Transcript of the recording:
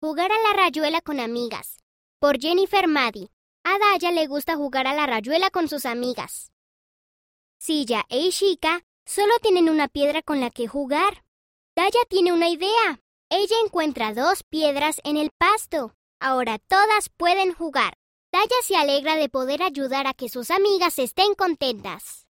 Jugar a la rayuela con amigas. Por Jennifer Maddy. A Daya le gusta jugar a la rayuela con sus amigas. Silla e Ishika solo tienen una piedra con la que jugar. Daya tiene una idea. Ella encuentra dos piedras en el pasto. Ahora todas pueden jugar. Daya se alegra de poder ayudar a que sus amigas estén contentas.